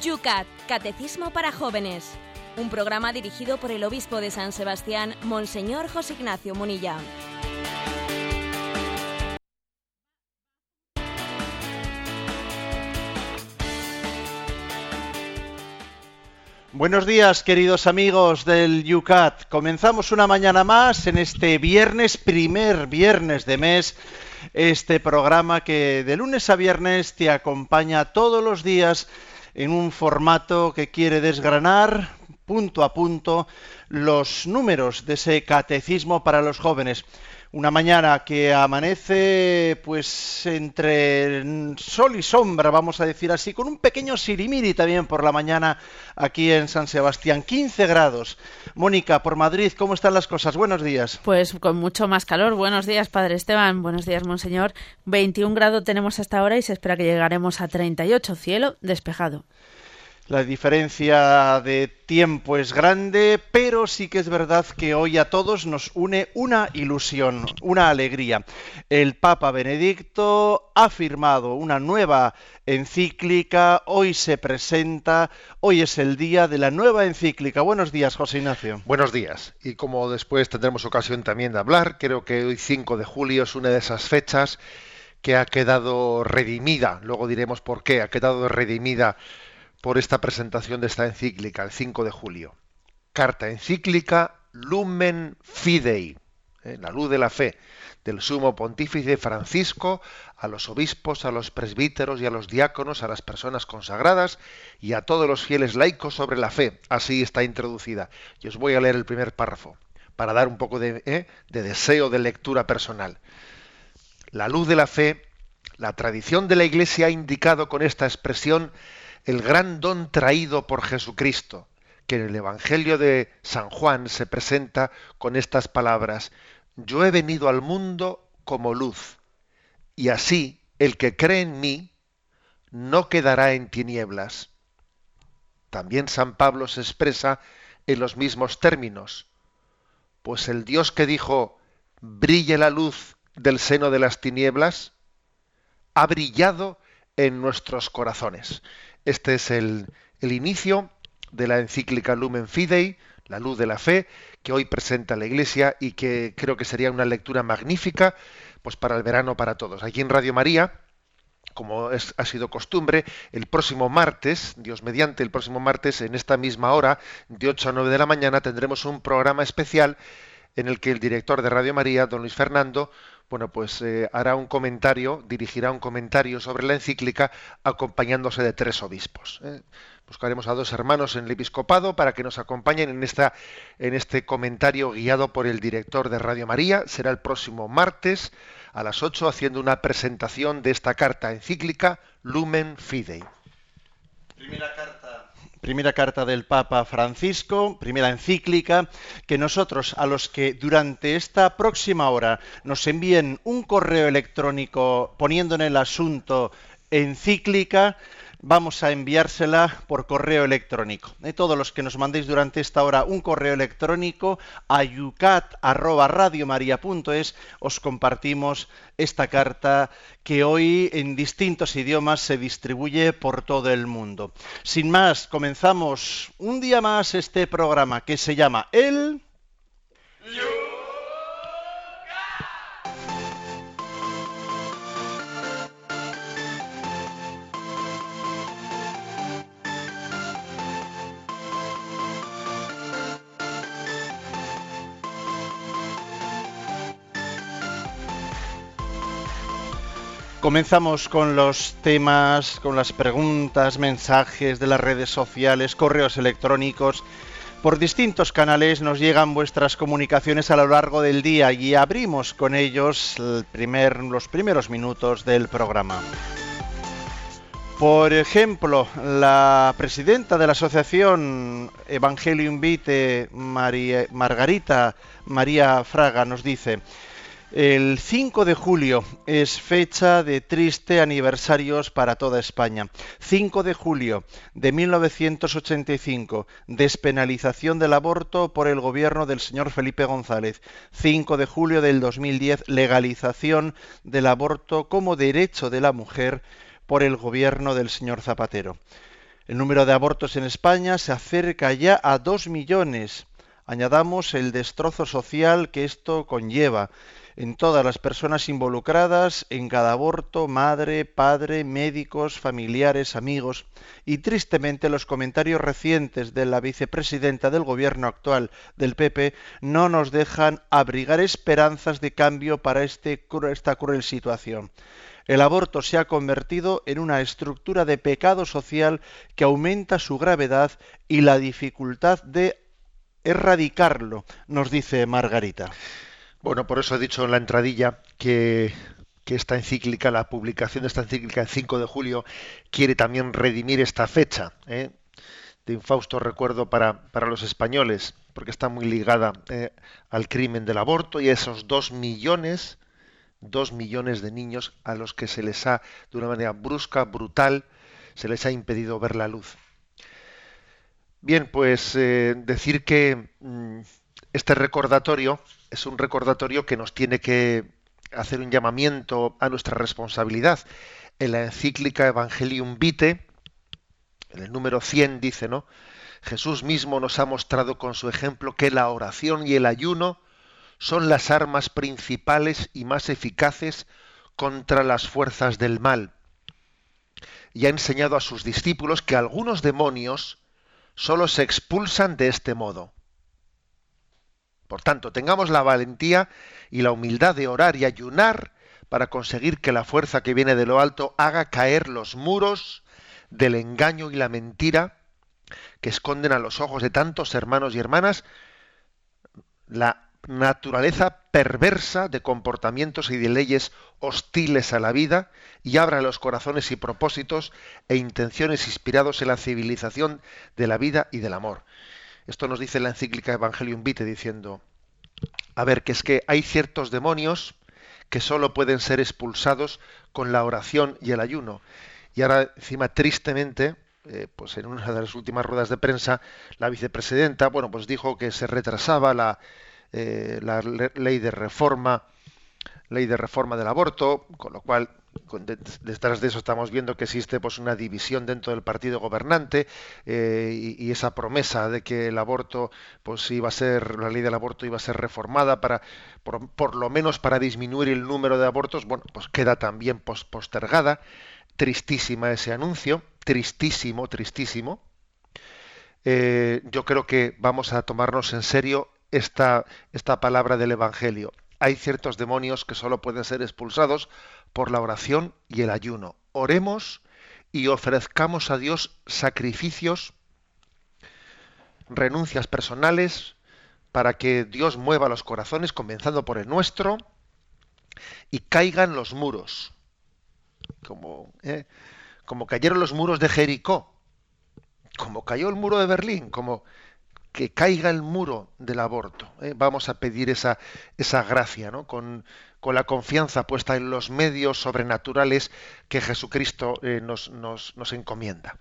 Yucat, Catecismo para Jóvenes. Un programa dirigido por el obispo de San Sebastián, Monseñor José Ignacio Munilla. Buenos días, queridos amigos del Yucat. Comenzamos una mañana más en este viernes, primer viernes de mes, este programa que de lunes a viernes te acompaña todos los días en un formato que quiere desgranar punto a punto los números de ese catecismo para los jóvenes. Una mañana que amanece pues entre sol y sombra, vamos a decir así, con un pequeño sirimiri también por la mañana aquí en San Sebastián, 15 grados. Mónica, por Madrid, ¿cómo están las cosas? Buenos días. Pues con mucho más calor. Buenos días, Padre Esteban. Buenos días, Monseñor. 21 grados tenemos hasta ahora y se espera que llegaremos a 38, cielo despejado. La diferencia de tiempo es grande, pero sí que es verdad que hoy a todos nos une una ilusión, una alegría. El Papa Benedicto ha firmado una nueva encíclica, hoy se presenta, hoy es el día de la nueva encíclica. Buenos días, José Ignacio. Buenos días. Y como después tendremos ocasión también de hablar, creo que hoy 5 de julio es una de esas fechas que ha quedado redimida, luego diremos por qué, ha quedado redimida por esta presentación de esta encíclica, el 5 de julio. Carta encíclica Lumen Fidei, ¿eh? la luz de la fe, del sumo pontífice Francisco a los obispos, a los presbíteros y a los diáconos, a las personas consagradas y a todos los fieles laicos sobre la fe. Así está introducida. Y os voy a leer el primer párrafo para dar un poco de, ¿eh? de deseo de lectura personal. La luz de la fe, la tradición de la Iglesia ha indicado con esta expresión el gran don traído por Jesucristo, que en el Evangelio de San Juan se presenta con estas palabras, yo he venido al mundo como luz, y así el que cree en mí no quedará en tinieblas. También San Pablo se expresa en los mismos términos, pues el Dios que dijo, brille la luz del seno de las tinieblas, ha brillado en nuestros corazones. Este es el, inicio de la encíclica Lumen Fidei, la luz de la fe, que hoy presenta la Iglesia y que creo que sería una lectura magnífica pues para el verano para todos. Aquí en Radio María, como es, ha sido costumbre, el próximo martes, Dios mediante, el próximo martes, en esta misma hora, de 8 a 9 de la mañana, tendremos un programa especial en el que el director de Radio María, don Luis Fernando, bueno, pues eh, hará un comentario, dirigirá un comentario sobre la encíclica acompañándose de tres obispos. ¿eh? Buscaremos a dos hermanos en el episcopado para que nos acompañen en, esta, en este comentario guiado por el director de Radio María. Será el próximo martes a las 8 haciendo una presentación de esta carta encíclica Lumen Fidei. Primera carta primera carta del Papa Francisco, primera encíclica, que nosotros a los que durante esta próxima hora nos envíen un correo electrónico poniendo en el asunto encíclica, vamos a enviársela por correo electrónico. Eh, todos los que nos mandéis durante esta hora un correo electrónico a yucat@radiomaria.es os compartimos esta carta que hoy en distintos idiomas se distribuye por todo el mundo. Sin más, comenzamos un día más este programa que se llama El Comenzamos con los temas, con las preguntas, mensajes de las redes sociales, correos electrónicos. Por distintos canales nos llegan vuestras comunicaciones a lo largo del día y abrimos con ellos los primeros minutos del programa. Por ejemplo, la presidenta de la asociación Evangelio Invite, Margarita María Fraga, nos dice, el 5 de julio es fecha de triste aniversarios para toda España. 5 de julio de 1985, despenalización del aborto por el gobierno del señor Felipe González. 5 de julio del 2010, legalización del aborto como derecho de la mujer por el gobierno del señor Zapatero. El número de abortos en España se acerca ya a dos millones. Añadamos el destrozo social que esto conlleva en todas las personas involucradas en cada aborto, madre, padre, médicos, familiares, amigos, y tristemente los comentarios recientes de la vicepresidenta del gobierno actual del PP no nos dejan abrigar esperanzas de cambio para este, esta cruel situación. El aborto se ha convertido en una estructura de pecado social que aumenta su gravedad y la dificultad de erradicarlo, nos dice Margarita. Bueno, por eso he dicho en la entradilla que, esta encíclica, la publicación de esta encíclica el 5 de julio, quiere también redimir esta fecha ¿eh? de infausto recuerdo para, los españoles, porque está muy ligada ¿eh? al crimen del aborto y a esos dos millones, dos millones de niños a los que se les ha, de una manera brusca, brutal, se les ha impedido ver la luz. Bien, pues eh, decir que mm, este recordatorio es un recordatorio que nos tiene que hacer un llamamiento a nuestra responsabilidad. En la encíclica Evangelium Vitae, en el número 100 dice, ¿no? Jesús mismo nos ha mostrado con su ejemplo que la oración y el ayuno son las armas principales y más eficaces contra las fuerzas del mal. Y ha enseñado a sus discípulos que algunos demonios solo se expulsan de este modo. Por tanto, tengamos la valentía y la humildad de orar y ayunar para conseguir que la fuerza que viene de lo alto haga caer los muros del engaño y la mentira que esconden a los ojos de tantos hermanos y hermanas la naturaleza perversa de comportamientos y de leyes hostiles a la vida y abra los corazones y propósitos e intenciones inspirados en la civilización de la vida y del amor. Esto nos dice la encíclica Evangelium Vitae diciendo, a ver, que es que hay ciertos demonios que solo pueden ser expulsados con la oración y el ayuno. Y ahora, encima, tristemente, eh, pues en una de las últimas ruedas de prensa, la vicepresidenta, bueno, pues dijo que se retrasaba la, eh, la ley de reforma, ley de reforma del aborto, con lo cual detrás de eso estamos viendo que existe pues una división dentro del partido gobernante eh, y, esa promesa de que el aborto pues iba a ser la ley del aborto iba a ser reformada para por, lo menos para disminuir el número de abortos bueno pues queda también postergada. Tristísima ese anuncio tristísimo tristísimo. Eh, yo creo que vamos a tomarnos en serio esta esta palabra del evangelio hay ciertos demonios que solo pueden ser expulsados por la oración y el ayuno. Oremos y ofrezcamos a Dios sacrificios, renuncias personales, para que Dios mueva los corazones, comenzando por el nuestro, y caigan los muros, como, ¿eh? como cayeron los muros de Jericó, como cayó el muro de Berlín, como que caiga el muro del aborto. ¿eh? Vamos a pedir esa, esa gracia, ¿no? Con, con, la confianza puesta en los medios sobrenaturales que Jesucristo eh, nos, nos, nos encomienda.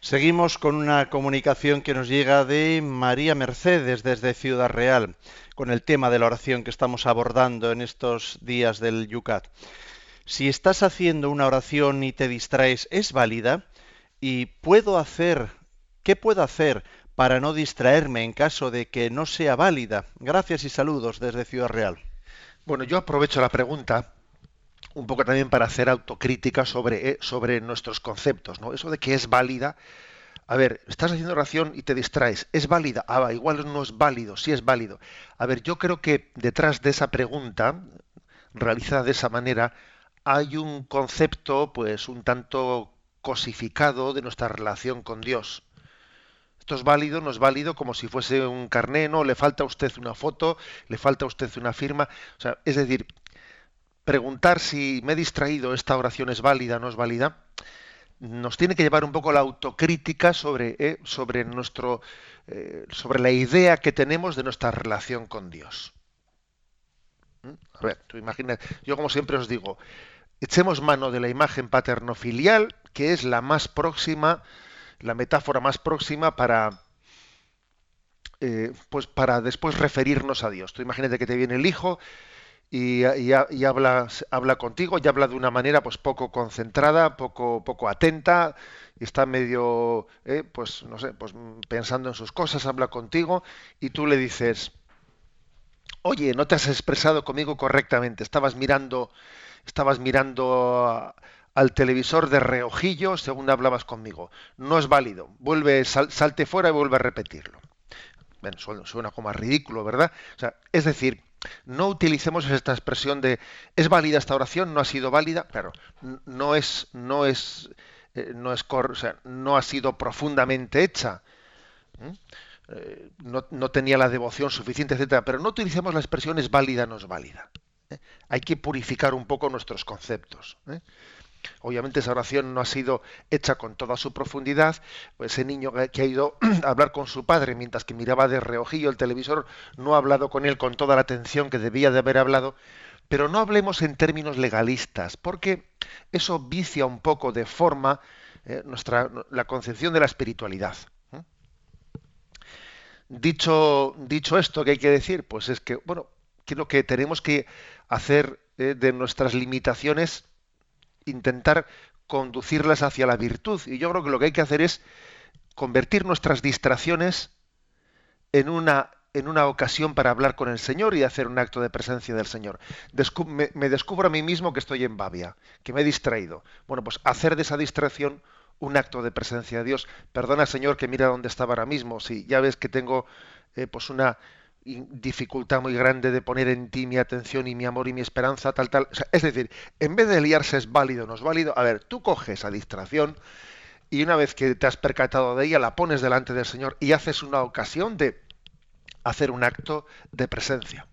Seguimos con una comunicación que nos llega de María Mercedes desde Ciudad Real, con el tema de la oración que estamos abordando en estos días del Yucat. Si estás haciendo una oración y te distraes, ¿es válida? ¿Y puedo hacer ¿Qué puedo hacer para no distraerme en caso de que no sea válida? Gracias y saludos desde Ciudad Real. Bueno, yo aprovecho la pregunta un poco también para hacer autocrítica sobre, eh, sobre nuestros conceptos, ¿no? Eso de que es válida. A ver, estás haciendo oración y te distraes. ¿Es válida? Ah, igual no es válido, sí es válido. A ver, yo creo que detrás de esa pregunta, realizada de esa manera, hay un concepto, pues, un tanto cosificado de nuestra relación con Dios. Esto es válido, no es válido como si fuese un carné, no, le falta a usted una foto, le falta a usted una firma. O sea, es decir, preguntar si me he distraído, esta oración es válida no es válida, nos tiene que llevar un poco la autocrítica sobre, eh, sobre, nuestro, eh, sobre la idea que tenemos de nuestra relación con Dios. ¿Mm? A ver, tú imaginas, yo como siempre os digo, echemos mano de la imagen paterno-filial, que es la más próxima la metáfora más próxima para, eh, pues para después referirnos a Dios. Tú imagínate que te viene el hijo y, habla, habla contigo y habla de una manera pues poco concentrada, poco, poco atenta, y está medio, eh, pues no sé, pues pensando en sus cosas, habla contigo y tú le dices, oye, no te has expresado conmigo correctamente, estabas mirando, estabas mirando al televisor de reojillo según hablabas conmigo. No es válido. Vuelve, salte fuera y vuelve a repetirlo. Bueno, suena, como a ridículo, ¿verdad? O sea, es decir, no utilicemos esta expresión de ¿es válida esta oración? ¿No ha sido válida? Claro, no es, no es, eh, no es, o sea, no ha sido profundamente hecha. Eh, no, no, tenía la devoción suficiente, etcétera. Pero no utilicemos la expresión es válida, no es válida. ¿eh? Hay que purificar un poco nuestros conceptos. Obviamente esa oración no ha sido hecha con toda su profundidad. Pues ese niño que ha ido a hablar con su padre mientras que miraba de reojillo el televisor no ha hablado con él con toda la atención que debía de haber hablado. Pero no hablemos en términos legalistas, porque eso vicia un poco de forma eh, nuestra, la concepción de la espiritualidad. Dicho, dicho esto, ¿qué hay que decir? Pues es que, bueno, creo que tenemos que hacer eh, de nuestras limitaciones intentar conducirlas hacia la virtud. Y yo creo que lo que hay que hacer es convertir nuestras distracciones en una, en una ocasión para hablar con el Señor y hacer un acto de presencia del Señor. me, descubro a mí mismo que estoy en Babia, que me he distraído. Bueno, pues hacer de esa distracción un acto de presencia de Dios. Perdona, Señor, que mira dónde estaba ahora mismo. Si ya ves que tengo eh, pues una, dificultad muy grande de poner en ti mi atención y mi amor y mi esperanza, tal, tal. es decir, en vez de liarse es válido no es válido, a ver, tú coges esa distracción y una vez que te has percatado de ella, la pones delante del Señor y haces una ocasión de hacer un acto de presencia.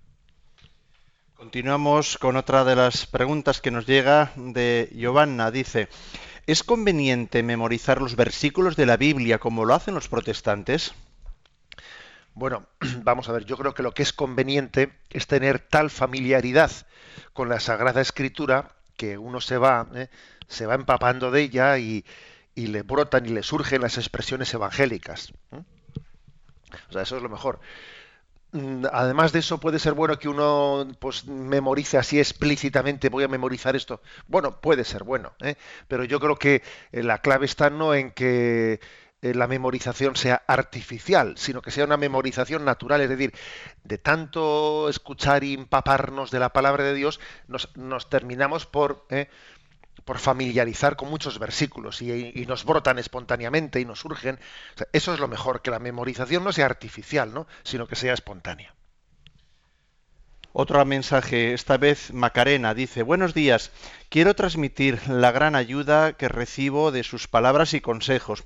Continuamos con otra de las preguntas que nos llega de Giovanna. Dice, ¿es conveniente memorizar los versículos de la Biblia como lo hacen los protestantes? Bueno, vamos a ver, yo creo que lo que es conveniente es tener tal familiaridad con la Sagrada Escritura que uno se va, ¿eh? se va empapando de ella y, le brotan y le surgen las expresiones evangélicas. O sea, eso es lo mejor. Mm, además de eso, puede ser bueno que uno pues memorice así explícitamente, voy a memorizar esto. Bueno, puede ser bueno, ¿eh? pero yo creo que eh, la clave está no en que eh, la memorización sea artificial, sino que sea una memorización natural, es decir, de tanto escuchar y empaparnos de la palabra de Dios, nos, terminamos por, eh, por familiarizar con muchos versículos y, nos brotan espontáneamente y nos surgen. eso es lo mejor, que la memorización no sea artificial, ¿no? sino que sea espontánea. Otro mensaje, esta vez Macarena, dice, buenos días, quiero transmitir la gran ayuda que recibo de sus palabras y consejos.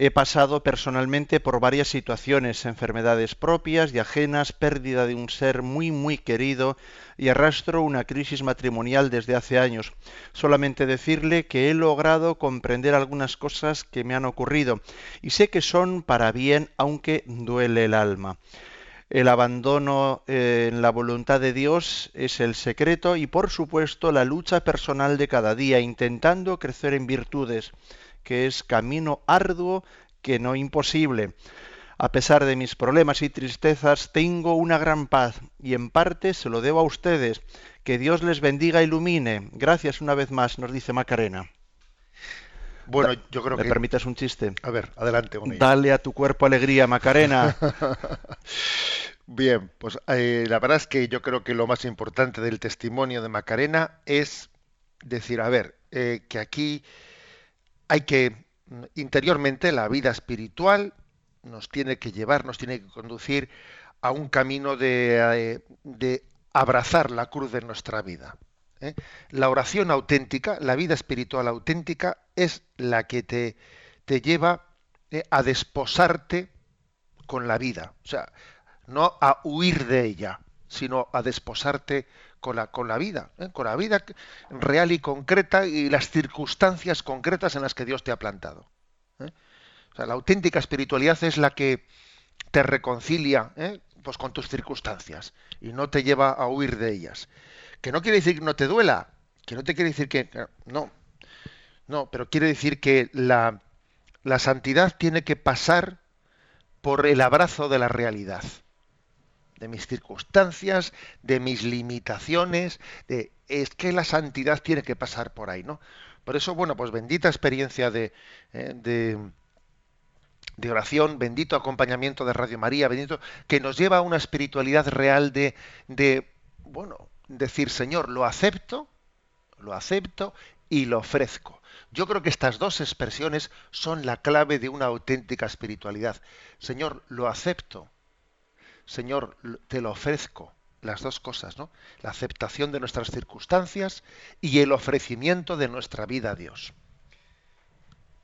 He pasado personalmente por varias situaciones, enfermedades propias y ajenas, pérdida de un ser muy muy querido y arrastro una crisis matrimonial desde hace años. Solamente decirle que he logrado comprender algunas cosas que me han ocurrido y sé que son para bien aunque duele el alma. El abandono eh, en la voluntad de Dios es el secreto y por supuesto la lucha personal de cada día intentando crecer en virtudes que es camino arduo que no imposible. A pesar de mis problemas y tristezas, tengo una gran paz y en parte se lo debo a ustedes. Que Dios les bendiga e ilumine. Gracias una vez más, nos dice Macarena. Bueno, yo creo que... ¿Me permites un chiste? A ver, adelante. Dale a tu cuerpo alegría, Macarena. Bien, pues eh, la verdad es que yo creo que lo más importante del testimonio de Macarena es decir, a ver, eh, que aquí hay que mm, interiormente la vida espiritual nos tiene que llevar, nos tiene que conducir a un camino de, eh, abrazar la cruz de nuestra vida. ¿eh? La oración auténtica, la vida espiritual auténtica, es la que te, te lleva ¿eh? a desposarte con la vida. O sea, no a huir de ella, sino a desposarte con la, con la vida, ¿eh? con la vida real y concreta y las circunstancias concretas en las que Dios te ha plantado. ¿eh? O sea, la auténtica espiritualidad es la que te reconcilia ¿eh? pues con tus circunstancias y no te lleva a huir de ellas. Que no quiere decir que no te duela, que no te quiere decir que... No, no, pero quiere decir que la, la santidad tiene que pasar por el abrazo de la realidad. De mis circunstancias, de mis limitaciones, de es que la santidad tiene que pasar por ahí, ¿no? Por eso, bueno, pues bendita experiencia de, eh, de, de, oración, bendito acompañamiento de Radio María, bendito, que nos lleva a una espiritualidad real de, de bueno, decir, Señor, lo acepto, lo acepto y lo ofrezco. Yo creo que estas dos expresiones son la clave de una auténtica espiritualidad. Señor, lo acepto. Señor, te lo ofrezco. Las dos cosas, ¿no? La aceptación de nuestras circunstancias y el ofrecimiento de nuestra vida a Dios.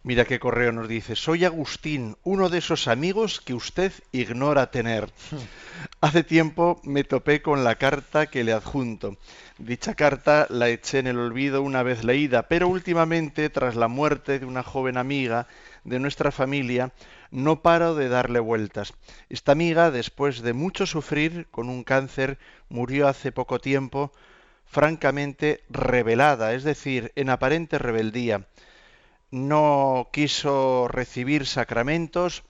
Mira qué correo nos dice. Soy Agustín, uno de esos amigos que usted ignora tener. Hace tiempo me topé con la carta que le adjunto. Dicha carta la eché en el olvido una vez leída, pero últimamente, tras la muerte de una joven amiga de nuestra familia, no paro de darle vueltas. Esta amiga, después de mucho sufrir con un cáncer, murió hace poco tiempo, francamente rebelada, es decir, en aparente rebeldía no quiso recibir sacramentos,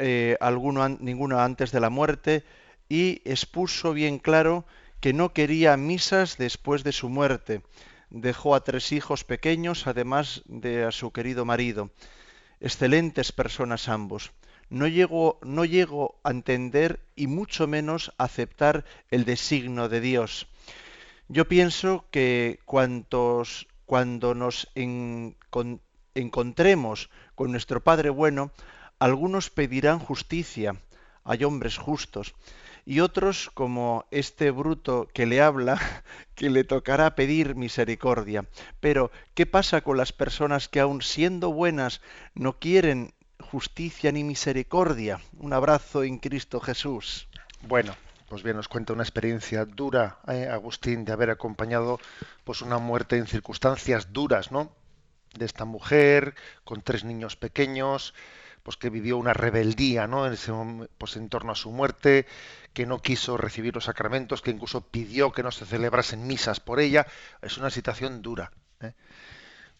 eh, alguno, ninguno antes de la muerte, y expuso bien claro que no quería misas después de su muerte. Dejó a tres hijos pequeños, además de a su querido marido. Excelentes personas ambos. No llego, no llego a entender y mucho menos a aceptar el designio de Dios. Yo pienso que cuantos cuando nos encontremos con nuestro Padre bueno, algunos pedirán justicia, hay hombres justos, y otros, como este bruto que le habla, que le tocará pedir misericordia. Pero, ¿qué pasa con las personas que aun siendo buenas no quieren justicia ni misericordia? Un abrazo en Cristo Jesús. Bueno, pues bien, nos cuenta una experiencia dura, eh, Agustín, de haber acompañado pues una muerte en circunstancias duras, ¿no? De esta mujer con tres niños pequeños, pues que vivió una rebeldía, ¿no? En ese pues en torno a su muerte, que no quiso recibir los sacramentos, que incluso pidió que no se celebrasen misas por ella. Es una situación dura. ¿eh?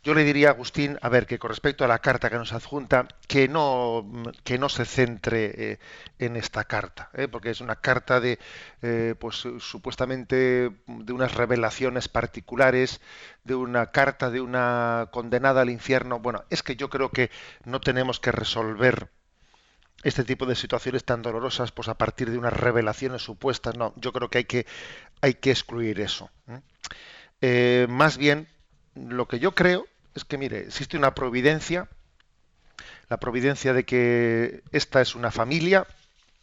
Yo le diría a Agustín, a ver, que con respecto a la carta que nos adjunta, que no, que no se centre eh, en esta carta, ¿eh? porque es una carta de, eh, pues supuestamente de unas revelaciones particulares, de una carta de una condenada al infierno. Bueno, es que yo creo que no tenemos que resolver este tipo de situaciones tan dolorosas pues a partir de unas revelaciones supuestas. No, yo creo que hay que, hay que excluir eso. más bien, lo que yo creo es que, mire, existe una providencia, la providencia de que esta es una familia,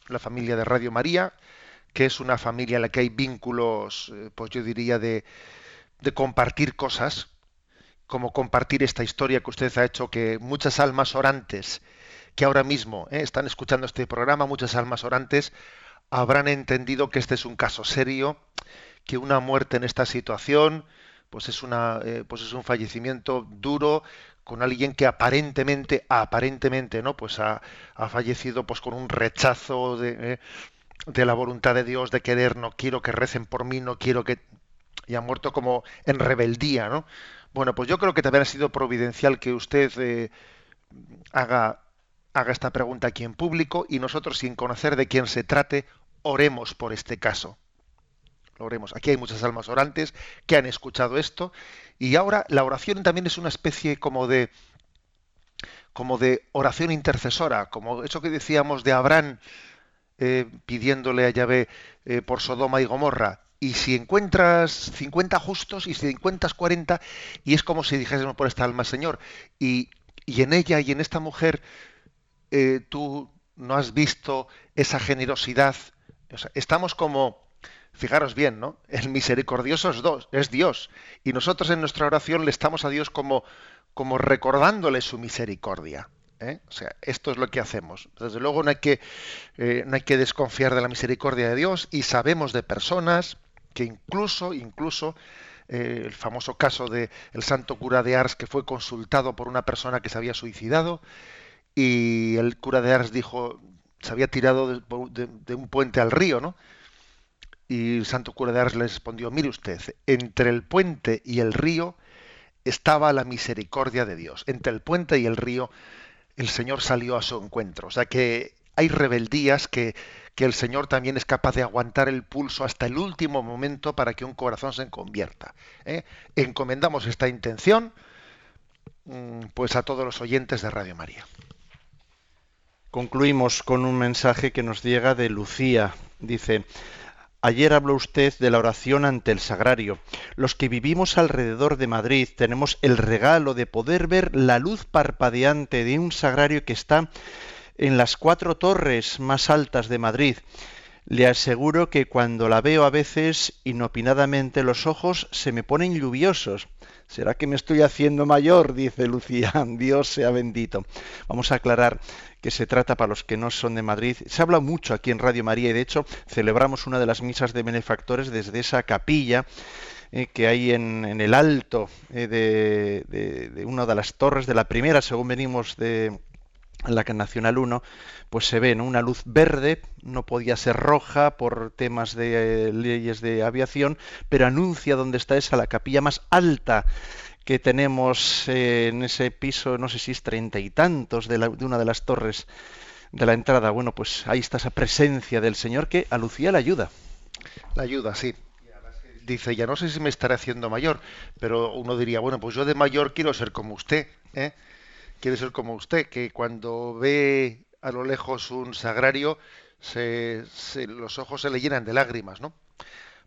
la familia de Radio María, que es una familia en la que hay vínculos, eh, pues yo diría, de, compartir cosas, como compartir esta historia que usted ha hecho, que muchas almas orantes que ahora mismo eh, están escuchando este programa, muchas almas orantes, habrán entendido que este es un caso serio, que una muerte en esta situación, pues es una eh, pues es un fallecimiento duro con alguien que aparentemente aparentemente no pues ha, fallecido pues con un rechazo de, eh, de la voluntad de Dios de querer no quiero que recen por mí no quiero que y ha muerto como en rebeldía no bueno pues yo creo que también ha sido providencial que usted eh, haga haga esta pregunta aquí en público y nosotros sin conocer de quién se trate oremos por este caso oremos. Aquí hay muchas almas orantes que han escuchado esto y ahora la oración también es una especie como de como de oración intercesora, como eso que decíamos de Abraham eh, pidiéndole a Yahvé eh, por Sodoma y Gomorra. Y si encuentras 50 justos y si encuentras 40, y es como si dijésemos por esta alma, Señor, y, y en ella y en esta mujer eh, tú no has visto esa generosidad. estamos como, Fijaros bien, ¿no? El misericordioso es, Dios. Y nosotros en nuestra oración le estamos a Dios como, como recordándole su misericordia. ¿eh? O sea, esto es lo que hacemos. Desde luego no hay, que, eh, no hay que desconfiar de la misericordia de Dios y sabemos de personas que incluso, incluso, eh, el famoso caso de el santo cura de Ars que fue consultado por una persona que se había suicidado y el cura de Ars dijo, se había tirado de un puente al río, ¿no? Y el santo cura de Ars le respondió, mire usted, entre el puente y el río estaba la misericordia de Dios. Entre el puente y el río el Señor salió a su encuentro. O sea que hay rebeldías que, que el Señor también es capaz de aguantar el pulso hasta el último momento para que un corazón se convierta. ¿eh? Encomendamos esta intención mm, pues a todos los oyentes de Radio María. Concluimos con un mensaje que nos llega de Lucía. Dice, Ayer habló usted de la oración ante el sagrario. Los que vivimos alrededor de Madrid tenemos el regalo de poder ver la luz parpadeante de un sagrario que está en las cuatro torres más altas de Madrid. Le aseguro que cuando la veo a veces, inopinadamente, los ojos se me ponen lluviosos. ¿Será que me estoy haciendo mayor? dice Lucía. Dios sea bendito. Vamos a aclarar que se trata para los que no son de Madrid. Se habla mucho aquí en Radio María y de hecho celebramos una de las misas de benefactores desde esa capilla eh, que hay en, el alto eh, de, de, una de las torres de la primera, según venimos de la Nacional 1, pues se ve una luz verde, no podía ser roja por temas de eh, leyes de aviación, pero anuncia dónde está esa la capilla más alta que tenemos eh, en ese piso, no sé si es treinta y tantos de, una de las torres de la entrada. Bueno, pues ahí está esa presencia del Señor que a Lucía le ayuda. La ayuda, sí. Dice, ya no sé si me estaré haciendo mayor, pero uno diría, bueno, pues yo de mayor quiero ser como usted, ¿eh? Quiero ser como usted, que cuando ve a lo lejos un sagrario, se, los ojos se le llenan de lágrimas, ¿no?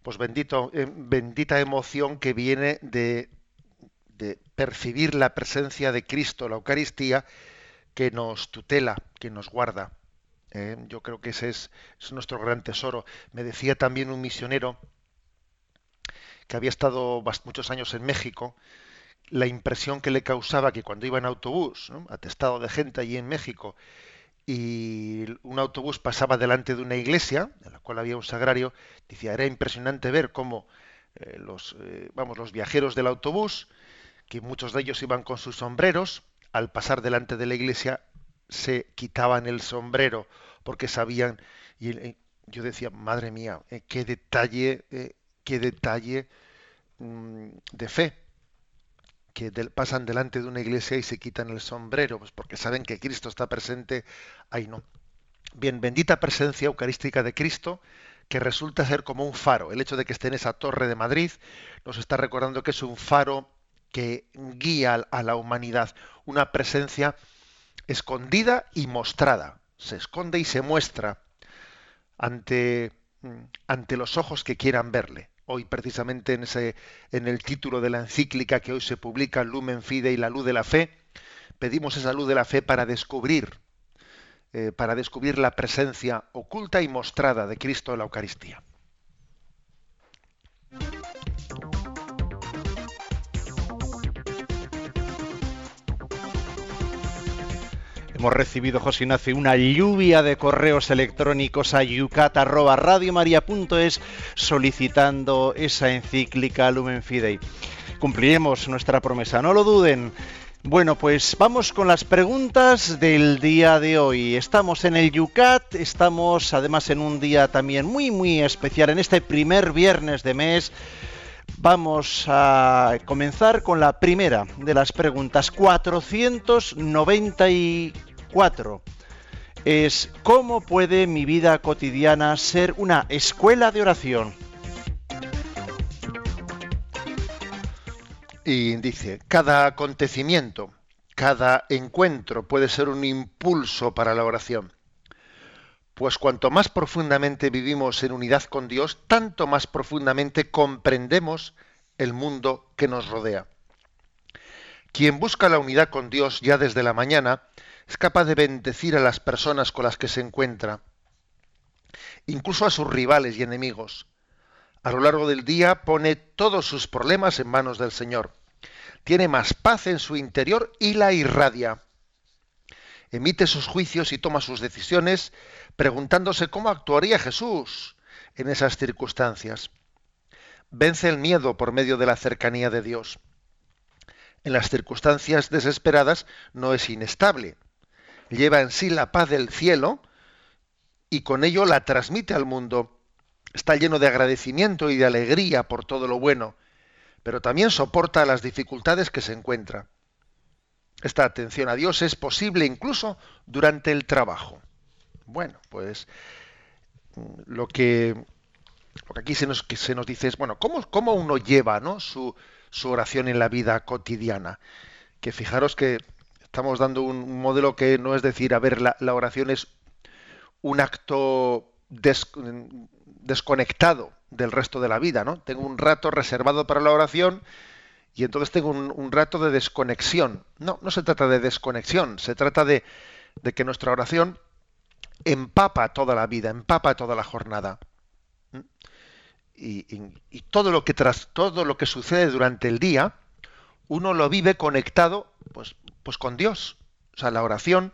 Pues bendito, eh, bendita emoción que viene de, de percibir la presencia de Cristo, la Eucaristía, que nos tutela, que nos guarda. ¿eh? yo creo que ese es, nuestro gran tesoro. Me decía también un misionero que había estado muchos años en México, la impresión que le causaba que cuando iba en autobús, atestado de gente allí en México, y un autobús pasaba delante de una iglesia, en la cual había un sagrario, decía, era impresionante ver cómo eh, los, eh, vamos, los viajeros del autobús que muchos de ellos iban con sus sombreros, al pasar delante de la iglesia se quitaban el sombrero porque sabían y eh, yo decía madre mía qué detalle qué detalle mm, de fe que pasan delante de una iglesia y se quitan el sombrero pues porque saben que Cristo está presente ahí no bien bendita presencia eucarística de Cristo que resulta ser como un faro el hecho de que esté en esa torre de Madrid nos está recordando que es un faro que guía a la humanidad, una presencia escondida y mostrada. Se esconde y se muestra ante, ante los ojos que quieran verle. Hoy precisamente en, ese, en el título de la encíclica que hoy se publica, Lumen Fide y la luz de la fe, pedimos esa luz de la fe para descubrir, eh, para descubrir la presencia oculta y mostrada de Cristo en la Eucaristía. Hemos recibido, José Ignacio, una lluvia de correos electrónicos a yucat.radiomaria.es solicitando esa encíclica Lumen Fidei. Cumpliremos nuestra promesa, no lo duden. Bueno, pues vamos con las preguntas del día de hoy. Estamos en el Yucat, estamos además en un día también muy, muy especial, en este primer viernes de mes. Vamos a comenzar con la primera de las preguntas. 490 4 es cómo puede mi vida cotidiana ser una escuela de oración. Y dice, cada acontecimiento, cada encuentro puede ser un impulso para la oración. Pues cuanto más profundamente vivimos en unidad con Dios, tanto más profundamente comprendemos el mundo que nos rodea. Quien busca la unidad con Dios ya desde la mañana, es capaz de bendecir a las personas con las que se encuentra, incluso a sus rivales y enemigos. A lo largo del día pone todos sus problemas en manos del Señor. Tiene más paz en su interior y la irradia. Emite sus juicios y toma sus decisiones preguntándose cómo actuaría Jesús en esas circunstancias. Vence el miedo por medio de la cercanía de Dios. En las circunstancias desesperadas no es inestable, lleva en sí la paz del cielo y con ello la transmite al mundo. Está lleno de agradecimiento y de alegría por todo lo bueno, pero también soporta las dificultades que se encuentra. Esta atención a Dios es posible incluso durante el trabajo. Bueno, pues lo que, lo que aquí se nos, se nos dice es, bueno, ¿cómo, cómo uno lleva ¿no? su, su oración en la vida cotidiana? Que fijaros que estamos dando un modelo que no es decir, a ver, la, la oración es un acto desconectado del resto de la vida, ¿no? Tengo un rato reservado para la oración y entonces tengo un, rato de desconexión. No, no se trata de desconexión, se trata de, que nuestra oración empapa toda la vida, empapa toda la jornada. ¿Mm? Y, todo lo que tras todo lo que sucede durante el día, uno lo vive conectado, pues, pues con Dios. O sea, la oración,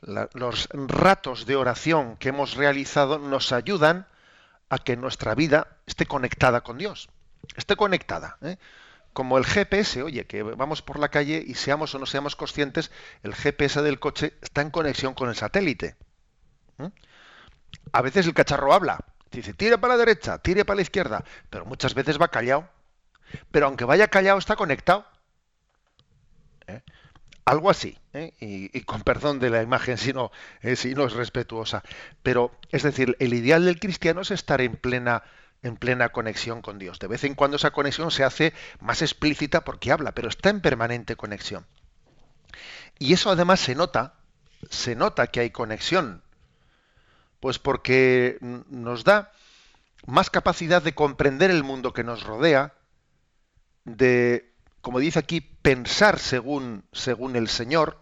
los ratos de oración que hemos realizado nos ayudan a que nuestra vida esté conectada con Dios, esté conectada. ¿eh? como el GPS, oye, que vamos por la calle y seamos o no seamos conscientes, el GPS del coche está en conexión con el satélite. A veces el cacharro habla, dice, tire para la derecha, tire para la izquierda, pero muchas veces va callado. Pero aunque vaya callado, está conectado. ¿Eh? Algo así, ¿eh? y, con perdón de la imagen si no, eh, si no es respetuosa. Pero, es decir, el ideal del cristiano es estar en plena en plena conexión con Dios. De vez en cuando esa conexión se hace más explícita porque habla, pero está en permanente conexión. Y eso además se nota, se nota que hay conexión, pues porque nos da más capacidad de comprender el mundo que nos rodea, de, como dice aquí, pensar según, según el Señor,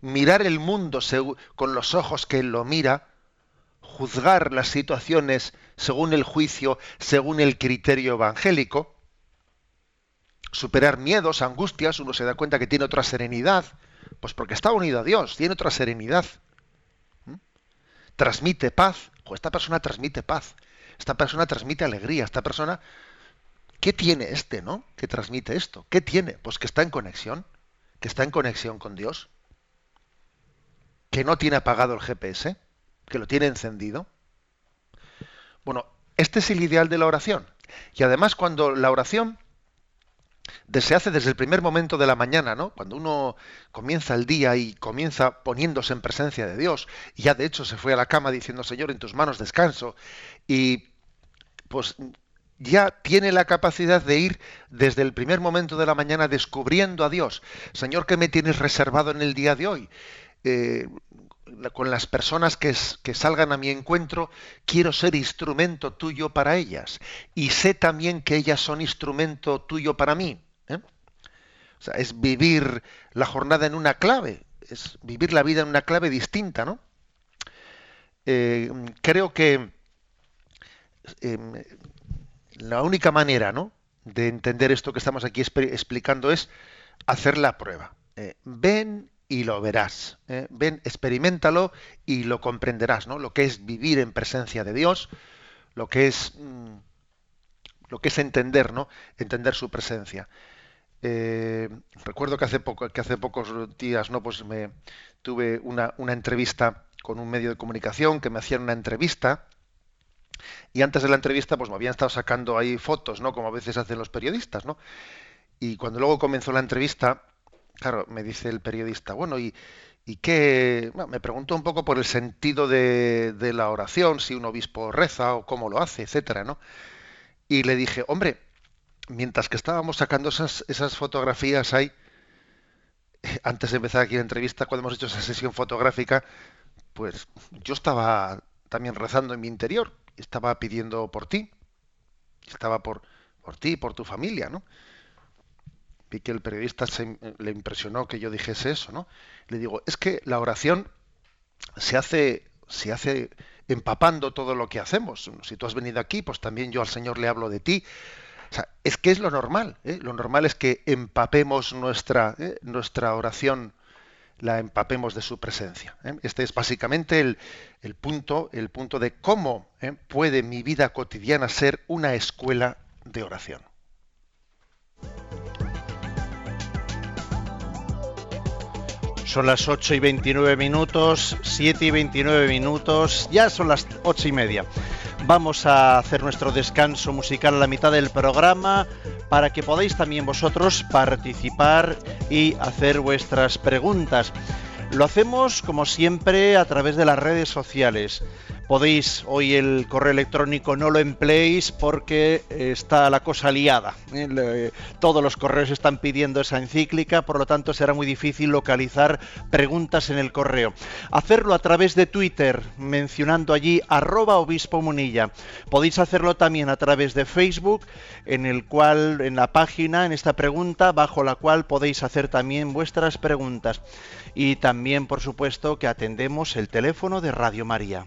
mirar el mundo con los ojos que Él lo mira, juzgar las situaciones según el juicio, según el criterio evangélico, superar miedos, angustias, uno se da cuenta que tiene otra serenidad, pues porque está unido a Dios, tiene otra serenidad. ¿Mm? Transmite paz, o esta persona transmite paz, esta persona transmite alegría, esta persona, ¿qué tiene este, no? Que transmite esto, ¿qué tiene? Pues que está en conexión, que está en conexión con Dios, que no tiene apagado el GPS, que lo tiene encendido. Bueno, este es el ideal de la oración. Y además cuando la oración se hace desde el primer momento de la mañana, ¿no? Cuando uno comienza el día y comienza poniéndose en presencia de Dios, y ya de hecho se fue a la cama diciendo, Señor, en tus manos descanso, y pues ya tiene la capacidad de ir desde el primer momento de la mañana descubriendo a Dios. Señor, ¿qué me tienes reservado en el día de hoy? Eh, con las personas que, salgan a mi encuentro, quiero ser instrumento tuyo para ellas. Y sé también que ellas son instrumento tuyo para mí. ¿eh? O sea, es vivir la jornada en una clave, es vivir la vida en una clave distinta, ¿no? Eh, creo que em, la única manera, ¿no? de entender esto que estamos aquí explicando es hacer la prueba. Eh, ven y lo verás. ¿eh? Ven, experimentalo y lo comprenderás, ¿no? Lo que es vivir en presencia de Dios, lo que es mm, lo que es entender, ¿no? Entender su presencia. Eh, recuerdo que hace poco, que hace pocos días, ¿no? Pues me tuve una, una entrevista con un medio de comunicación que me hacían una entrevista y antes de la entrevista pues me habían estado sacando ahí fotos, ¿no? Como a veces hacen los periodistas, ¿no? Y cuando luego comenzó la entrevista, Claro, me dice el periodista, bueno, ¿y, y qué? me preguntó un poco por el sentido de, la oración, si un obispo reza o cómo lo hace, etcétera, ¿no? Y le dije, hombre, mientras que estábamos sacando esas, esas fotografías ahí, antes de empezar aquí la entrevista, cuando hemos hecho esa sesión fotográfica, pues yo estaba también rezando en mi interior, estaba pidiendo por ti, estaba por, por ti, por tu familia, ¿no? vi que el periodista se, le impresionó que yo dijese eso, ¿no? Le digo, es que la oración se hace, se hace empapando todo lo que hacemos. Si tú has venido aquí, pues también yo al Señor le hablo de ti. Es que es lo normal. ¿eh? Lo normal es que empapemos nuestra, ¿eh? nuestra oración, la empapemos de su presencia. ¿eh? Este es básicamente el, el, punto, el punto de cómo puede mi vida cotidiana ser una escuela de oración. Son las 8 y 29 minutos, 7 y 29 minutos, ya son las 8 y media. Vamos a hacer nuestro descanso musical a la mitad del programa para que podáis también vosotros participar y hacer vuestras preguntas. Lo hacemos como siempre a través de las redes sociales. Podéis hoy el correo electrónico no lo empleéis porque está la cosa liada. ¿eh? todos los correos están pidiendo esa encíclica, por lo tanto será muy difícil localizar preguntas en el correo. Hacerlo a través de Twitter, mencionando allí arroba obispo munilla. Podéis hacerlo también a través de Facebook, en el cual, en la página, en esta pregunta, bajo la cual podéis hacer también vuestras preguntas. Y también, por supuesto, que atendemos el teléfono de Radio María.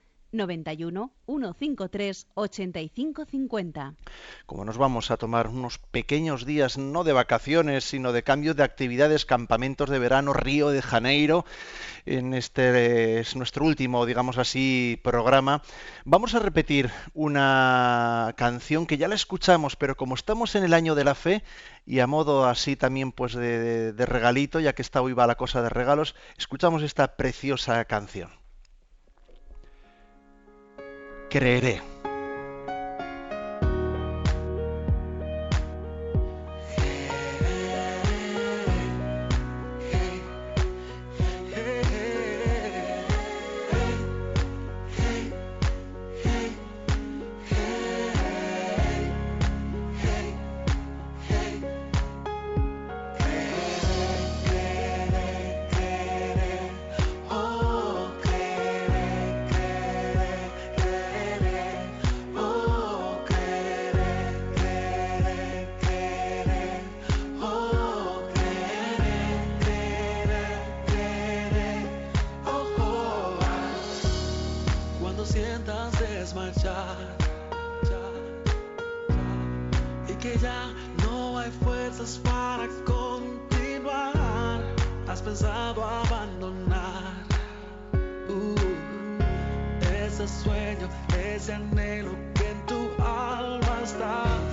91 153 8550. Como nos vamos a tomar unos pequeños días, no de vacaciones, sino de cambio de actividades, campamentos de verano, Río de Janeiro, en este es nuestro último, digamos así, programa, vamos a repetir una canción que ya la escuchamos, pero como estamos en el año de la fe y a modo así también pues de, regalito, ya que está hoy la cosa de regalos, escuchamos esta preciosa canción. Creeré. marchar y que ya no hay fuerzas para continuar. Has pensado abandonar uh, ese sueño, ese anhelo que en tu alma está.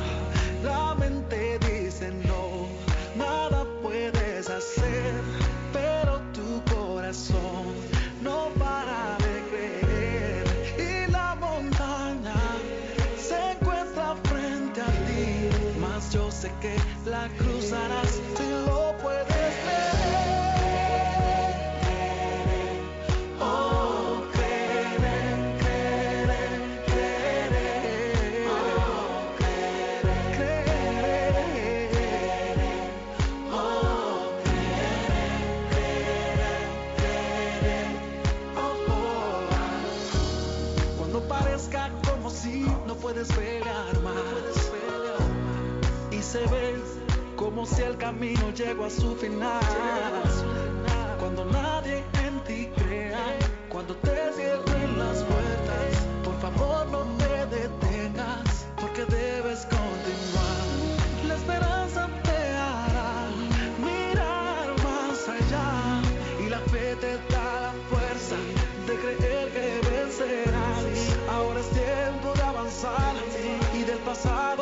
Sarah. camino llegó a su final. Cuando nadie en ti crea, cuando te cierren las puertas, por favor no te detengas, porque debes continuar. La esperanza te hará mirar más allá y la fe te da la fuerza de creer que vencerás. Ahora es tiempo de avanzar y del pasado.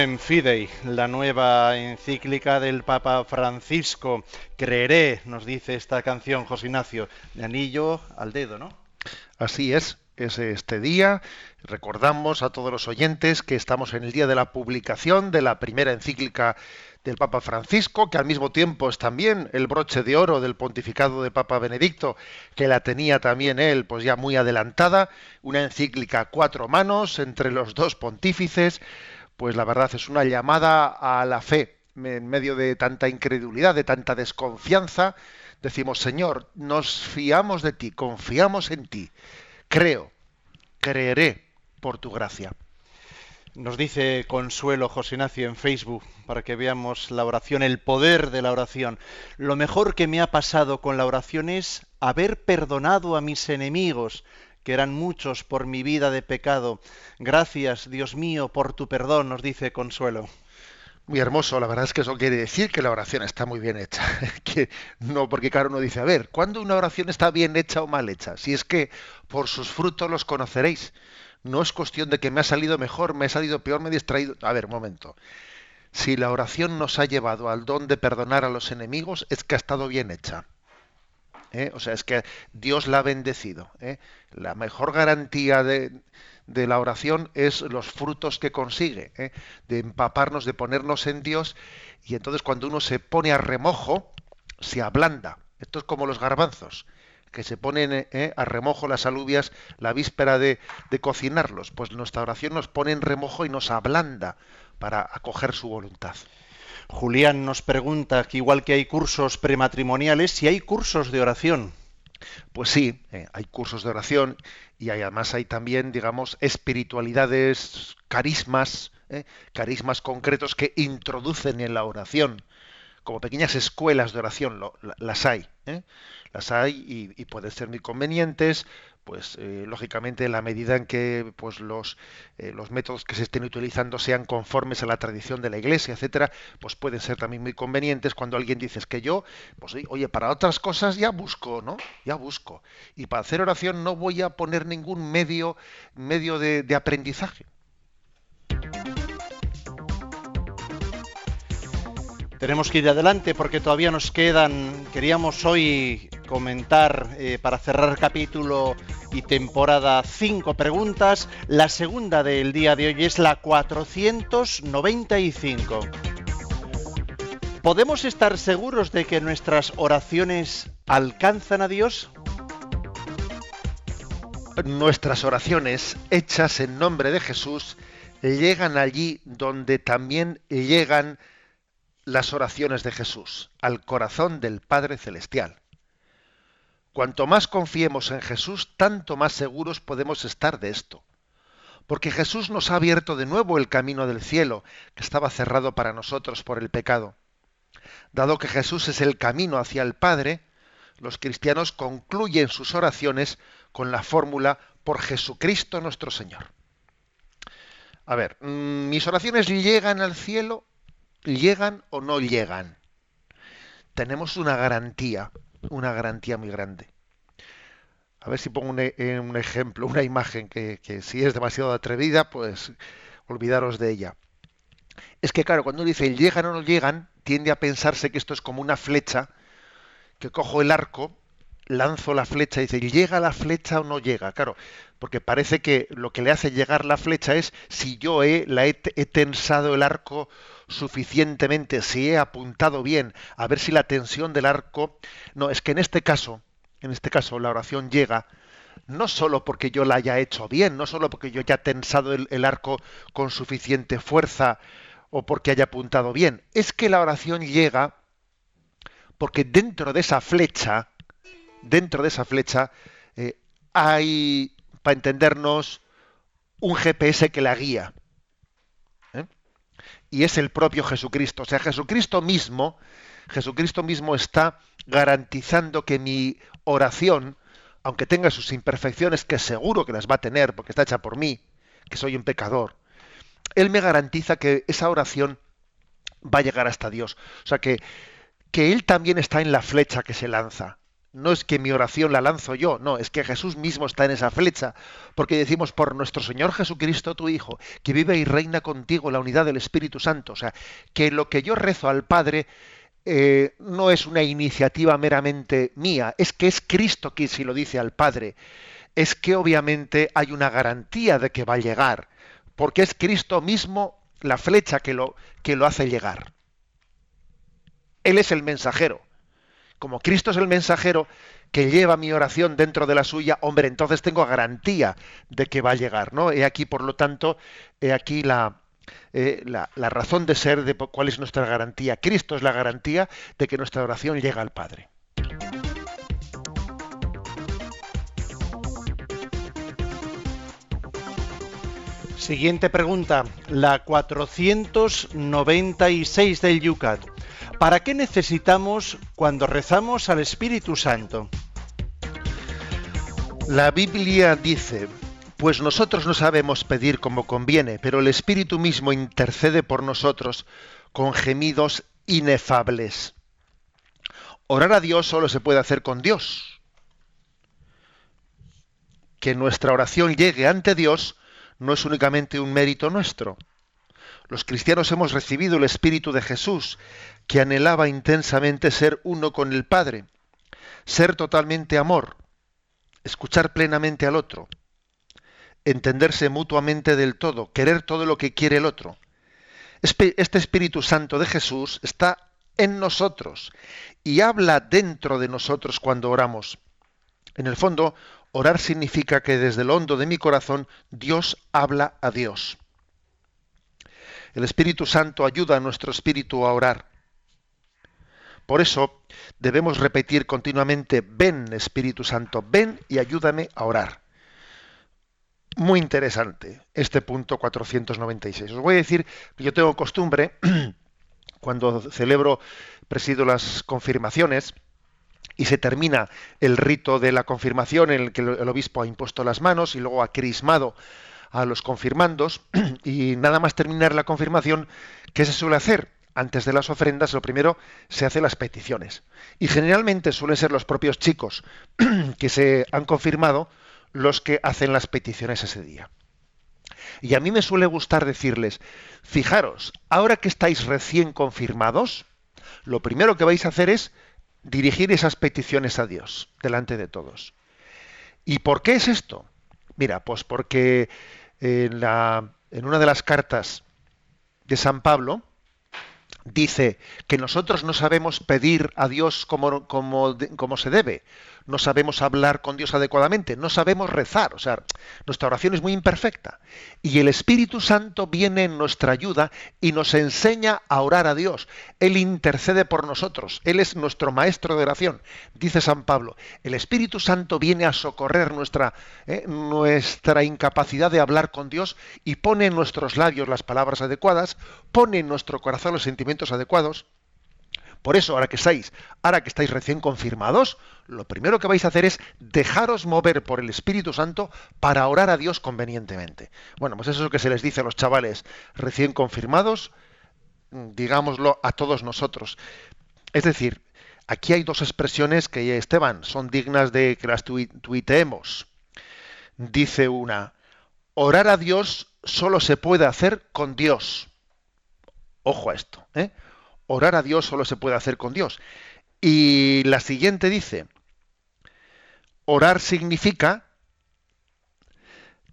Lumen Fidei, la nueva encíclica del Papa Francisco. Creeré, nos dice esta canción, José Ignacio, de anillo al dedo, ¿no? Así es, es este día. Recordamos a todos los oyentes que estamos en el día de la publicación de la primera encíclica del Papa Francisco, que al mismo tiempo es también el broche de oro del pontificado de Papa Benedicto, que la tenía también él, pues ya muy adelantada, una encíclica a cuatro manos entre los dos pontífices, pues la verdad es una llamada a la fe en medio de tanta incredulidad, de tanta desconfianza. Decimos, Señor, nos fiamos de ti, confiamos en ti, creo, creeré por tu gracia. Nos dice Consuelo José Ignacio en Facebook para que veamos la oración, el poder de la oración. Lo mejor que me ha pasado con la oración es haber perdonado a mis enemigos, que eran muchos por mi vida de pecado. Gracias, Dios mío, por tu perdón, nos dice Consuelo. Muy hermoso, la verdad es que eso quiere decir que la oración está muy bien hecha. que no, porque claro, uno dice, a ver, ¿cuándo una oración está bien hecha o mal hecha? Si es que por sus frutos los conoceréis. No es cuestión de que me ha salido mejor, me ha salido peor, me he distraído. A ver, un momento. Si la oración nos ha llevado al don de perdonar a los enemigos, es que ha estado bien hecha. ¿Eh? O sea, es que Dios la ha bendecido. ¿eh? La mejor garantía de, la oración es los frutos que consigue, ¿eh? de empaparnos, de ponernos en Dios, y entonces cuando uno se pone a remojo, se ablanda. Esto es como los garbanzos, que se ponen a remojo las alubias la víspera de, de cocinarlos. Pues nuestra oración nos pone en remojo y nos ablanda para acoger su voluntad. Julián nos pregunta que igual que hay cursos prematrimoniales, si hay cursos de oración. Pues sí, eh, hay cursos de oración y además hay también, digamos, espiritualidades, carismas, eh, carismas concretos que introducen en la oración, como pequeñas escuelas de oración, las hay. Eh. Las hay y pueden ser muy convenientes, pues eh, lógicamente en la medida en que pues los eh, los métodos que se estén utilizando sean conformes a la tradición de la iglesia etcétera pues pueden ser también muy convenientes cuando alguien dice que yo pues oye para otras cosas ya busco no ya busco. Y para hacer oración no voy a poner ningún medio medio de aprendizaje Tenemos que ir adelante porque todavía nos quedan, queríamos hoy comentar eh, para cerrar capítulo y temporada cinco preguntas. La segunda del día de hoy es la 495. ¿Podemos estar seguros de que nuestras oraciones alcanzan a Dios? Nuestras oraciones hechas en nombre de Jesús llegan allí donde también llegan las oraciones de Jesús, al corazón del Padre Celestial. Cuanto más confiemos en Jesús, tanto más seguros podemos estar de esto. Porque Jesús nos ha abierto de nuevo el camino del cielo, que estaba cerrado para nosotros por el pecado. Dado que Jesús es el camino hacia el Padre, los cristianos concluyen sus oraciones con la fórmula por Jesucristo nuestro Señor. A ver, mm, ¿mis oraciones llegan al cielo? ¿Llegan o no llegan? Tenemos una garantía, una garantía muy grande. A ver si pongo un, e, eh, ejemplo, una imagen que, que, si es demasiado atrevida, pues olvidaros de ella. Es que claro, cuando uno dice llegan o no llegan, tiende a pensarse que esto es como una flecha, que cojo el arco, lanzo la flecha y dice, ¿llega la flecha o no llega? Claro, porque parece que lo que le hace llegar la flecha es si yo he, la he tensado el arco suficientemente, si he apuntado bien, a ver si la tensión del arco. No, es que en este caso, en este caso, la oración llega no solo porque yo la haya hecho bien, no solo porque yo haya tensado el, arco con suficiente fuerza o porque haya apuntado bien, es que la oración llega porque dentro de esa flecha, dentro de esa flecha, eh, hay, para entendernos, un GPS que la guía y es el propio Jesucristo. O sea, Jesucristo mismo, Jesucristo mismo está garantizando que mi oración, aunque tenga sus imperfecciones, que seguro que las va a tener, porque está hecha por mí, que soy un pecador, Él me garantiza que esa oración va a llegar hasta Dios. O sea que, que Él también está en la flecha que se lanza. No es que mi oración la lanzo yo, no, es que Jesús mismo está en esa flecha, porque decimos por nuestro Señor Jesucristo, tu Hijo, que vive y reina contigo la unidad del Espíritu Santo. O sea, que lo que yo rezo al Padre eh, no es una iniciativa meramente mía, es que es Cristo quien si lo dice al Padre. Es que obviamente hay una garantía de que va a llegar, porque es Cristo mismo la flecha que lo, que lo hace llegar. Él es el mensajero como Cristo es el mensajero que lleva mi oración dentro de la suya, hombre, entonces tengo garantía de que va a llegar, ¿no? He aquí, por lo tanto, he aquí la, eh, la, razón de ser de cuál es nuestra garantía. Cristo es la garantía de que nuestra oración llega al Padre. Siguiente pregunta, la 496 del Yucat. ¿Para qué necesitamos cuando rezamos al Espíritu Santo? La Biblia dice, pues nosotros no sabemos pedir como conviene, pero el Espíritu mismo intercede por nosotros con gemidos inefables. Orar a Dios solo se puede hacer con Dios. Que nuestra oración llegue ante Dios no es únicamente un mérito nuestro. Los cristianos hemos recibido el Espíritu de Jesús, que anhelaba intensamente ser uno con el Padre, ser totalmente amor, escuchar plenamente al otro, entenderse mutuamente del todo, querer todo lo que quiere el otro. Este Espíritu Santo de Jesús está en nosotros y habla dentro de nosotros cuando oramos. En el fondo, orar significa que desde el hondo de mi corazón Dios habla a Dios. El Espíritu Santo ayuda a nuestro espíritu a orar. Por eso debemos repetir continuamente, ven Espíritu Santo, ven y ayúdame a orar. Muy interesante este punto 496. Os voy a decir que yo tengo costumbre, cuando celebro, presido las confirmaciones, y se termina el rito de la confirmación en el que el obispo ha impuesto las manos y luego ha crismado a los confirmandos, y nada más terminar la confirmación, ¿qué se suele hacer? Antes de las ofrendas, lo primero se hace las peticiones. Y generalmente suelen ser los propios chicos que se han confirmado los que hacen las peticiones ese día. Y a mí me suele gustar decirles, fijaros, ahora que estáis recién confirmados, lo primero que vais a hacer es dirigir esas peticiones a Dios, delante de todos. ¿Y por qué es esto? Mira, pues porque en, en una de las cartas de San Pablo, dice que nosotros no sabemos pedir a Dios como, se debe, no sabemos hablar con Dios adecuadamente, no sabemos rezar, o sea, nuestra oración es muy imperfecta. Y el Espíritu Santo viene en nuestra ayuda y nos enseña a orar a Dios. Él intercede por nosotros, Él es nuestro maestro de oración. Dice San Pablo, el Espíritu Santo viene a socorrer nuestra, eh, nuestra incapacidad de hablar con Dios y pone en nuestros labios las palabras adecuadas, pone en nuestro corazón los sentimientos adecuados. Por eso, ahora que estáis, ahora que estáis recién confirmados, lo primero que vais a hacer es dejaros mover por el Espíritu Santo para orar a Dios convenientemente. Bueno, pues eso es lo que se les dice a los chavales recién confirmados, digámoslo a todos nosotros. Es decir, aquí hay dos expresiones que, Esteban, son dignas de que las tuiteemos. Dice una, orar a Dios solo se puede hacer con Dios. Ojo a esto, ¿eh? Orar a Dios solo se puede hacer con Dios. Y la siguiente dice, orar significa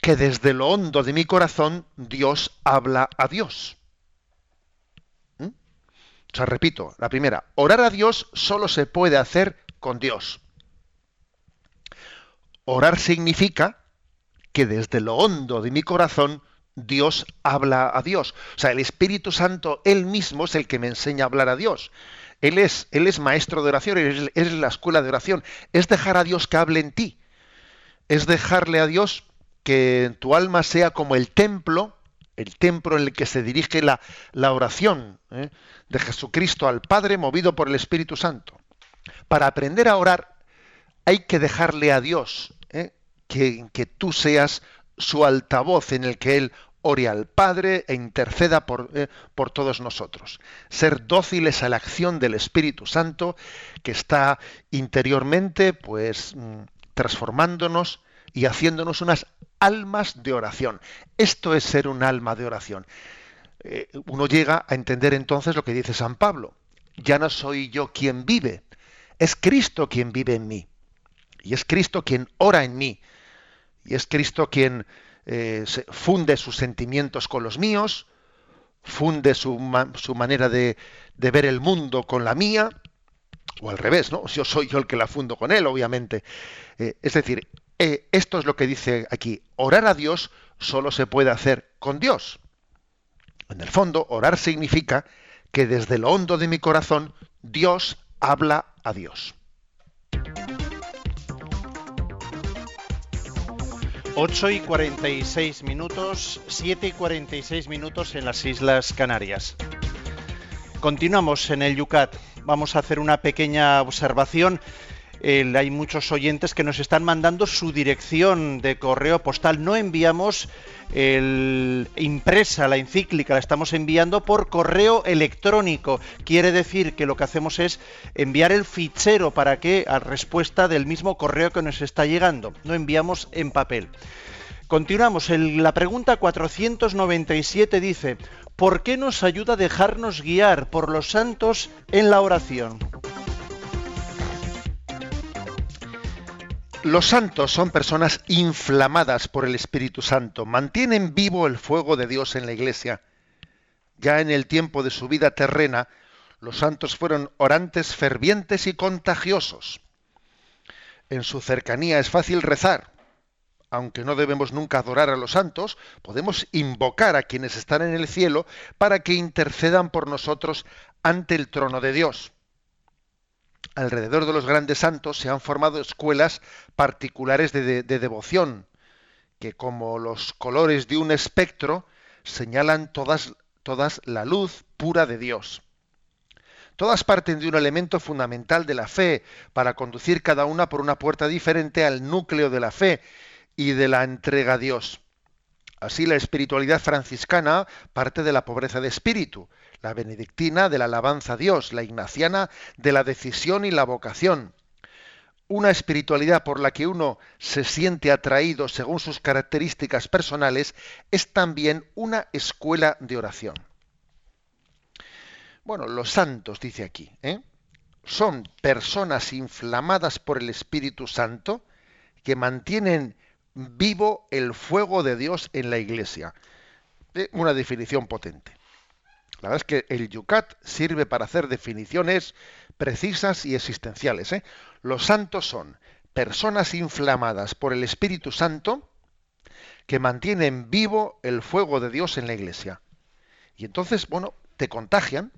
que desde lo hondo de mi corazón Dios habla a Dios. ¿Mm? O sea, repito, la primera, orar a Dios solo se puede hacer con Dios. Orar significa que desde lo hondo de mi corazón Dios habla a Dios. O sea, el Espíritu Santo, Él mismo es el que me enseña a hablar a Dios. Él es, él es maestro de oración, él es, la escuela de oración. Es dejar a Dios que hable en ti. Es dejarle a Dios que tu alma sea como el templo el templo en el que se dirige la, la oración ¿eh? de Jesucristo al Padre movido por el Espíritu Santo. Para aprender a orar hay que dejarle a Dios ¿eh? que, que tú seas su altavoz en el que Él ore al Padre e interceda por, eh, por, todos nosotros. Ser dóciles a la acción del Espíritu Santo que está interiormente pues mm, transformándonos y haciéndonos unas almas de oración. Esto es ser un alma de oración. Eh, uno llega a entender entonces lo que dice San Pablo. Ya no soy yo quien vive, es Cristo quien vive en mí. Y es Cristo quien ora en mí. Y es Cristo quien eh, funde sus sentimientos con los míos, funde su, su manera de, de, ver el mundo con la mía, o al revés, ¿no? Yo soy yo el que la fundo con él, obviamente. Eh, es decir, eh, esto es lo que dice aquí. Orar a Dios solo se puede hacer con Dios. En el fondo, orar significa que desde lo hondo de mi corazón Dios habla a Dios. 8 y 46 minutos, 7 y 46 minutos en las Islas Canarias. Continuamos en el Yucat. Vamos a hacer una pequeña observación hay muchos oyentes que nos están mandando su dirección de correo postal. No enviamos impresa la encíclica, la estamos enviando por correo electrónico. Quiere decir que lo que hacemos es enviar el fichero para que a respuesta del mismo correo que nos está llegando. No enviamos en papel. Continuamos. la pregunta 497 dice, ¿por qué nos ayuda a dejarnos guiar por los santos en la oración? Los santos son personas inflamadas por el Espíritu Santo, mantienen vivo el fuego de Dios en la iglesia. Ya en el tiempo de su vida terrena, los santos fueron orantes fervientes y contagiosos. En su cercanía es fácil rezar. Aunque no debemos nunca adorar a los santos, podemos invocar a quienes están en el cielo para que intercedan por nosotros ante el trono de Dios alrededor de los grandes santos se han formado escuelas particulares de, devoción, que como los colores de un espectro señalan todas, la luz pura de Dios. Todas parten de un elemento fundamental de la fe, para conducir cada una por una puerta diferente al núcleo de la fe y de la entrega a Dios. Así la espiritualidad franciscana parte de la pobreza de espíritu, la benedictina de la alabanza a Dios, la ignaciana de la decisión y la vocación. Una espiritualidad por la que uno se siente atraído según sus características personales es también una escuela de oración. Bueno, los santos, dice aquí, ¿eh? son personas inflamadas por el Espíritu Santo que mantienen vivo el fuego de Dios en la iglesia. Una definición potente. La verdad es que el Yucat sirve para hacer definiciones precisas y existenciales. ¿eh? Los santos son personas inflamadas por el Espíritu Santo que mantienen vivo el fuego de Dios en la iglesia. Y entonces, bueno, te contagian,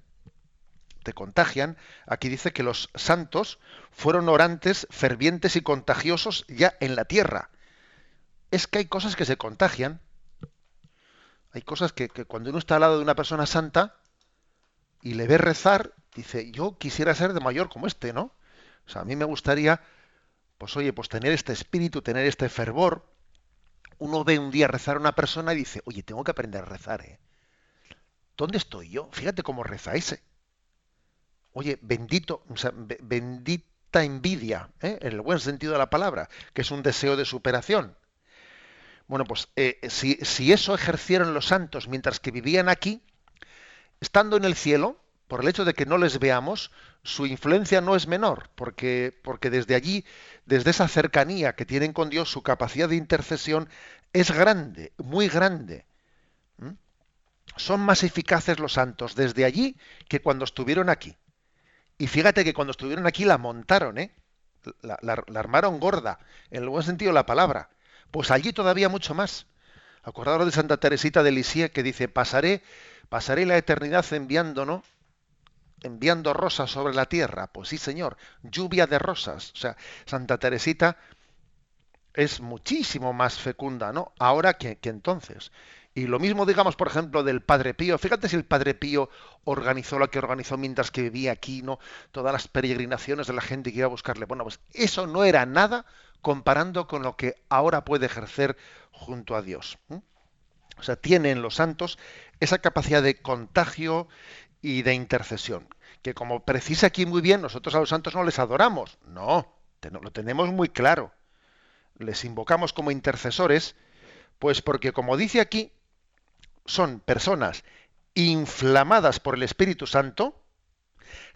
te contagian. Aquí dice que los santos fueron orantes, fervientes y contagiosos ya en la tierra. Es que hay cosas que se contagian. Hay cosas que, cuando uno está al lado de una persona santa y le ve rezar, dice, yo quisiera ser de mayor como este, ¿no? O sea, a mí me gustaría, pues oye, pues tener este espíritu, tener este fervor. Uno ve un día rezar a una persona y dice, oye, tengo que aprender a rezar, ¿eh? ¿Dónde estoy yo? Fíjate cómo reza ese. Oye, bendito, o sea, bendita envidia, ¿eh? en el buen sentido de la palabra, que es un deseo de superación. Bueno, pues eh, si, eso ejercieron los santos mientras que vivían aquí, estando en el cielo, por el hecho de que no les veamos, su influencia no es menor, porque, porque desde allí, desde esa cercanía que tienen con Dios, su capacidad de intercesión es grande, muy grande. ¿Mm? Son más eficaces los santos desde allí que cuando estuvieron aquí. Y fíjate que cuando estuvieron aquí la montaron, ¿eh? La, la armaron gorda, en el buen sentido de la palabra pues allí todavía mucho más. Acordaros de Santa Teresita de Lisieux que dice, pasaré, pasaré la eternidad enviando, ¿no? Enviando rosas sobre la tierra. Pues sí, Señor, lluvia de rosas. O sea, Santa Teresita es muchísimo más fecunda, ¿no? Ahora que, que entonces. Y lo mismo digamos, por ejemplo, del Padre Pío. Fíjate si el Padre Pío organizó lo que organizó mientras que vivía aquí, ¿no? Todas las peregrinaciones de la gente que iba a buscarle. Bueno, pues eso no era nada comparando con lo que ahora puede ejercer junto a Dios. O sea, tienen los santos esa capacidad de contagio y de intercesión. Que como precisa aquí muy bien, nosotros a los santos no les adoramos. No, lo tenemos muy claro. Les invocamos como intercesores, pues porque como dice aquí, son personas inflamadas por el Espíritu Santo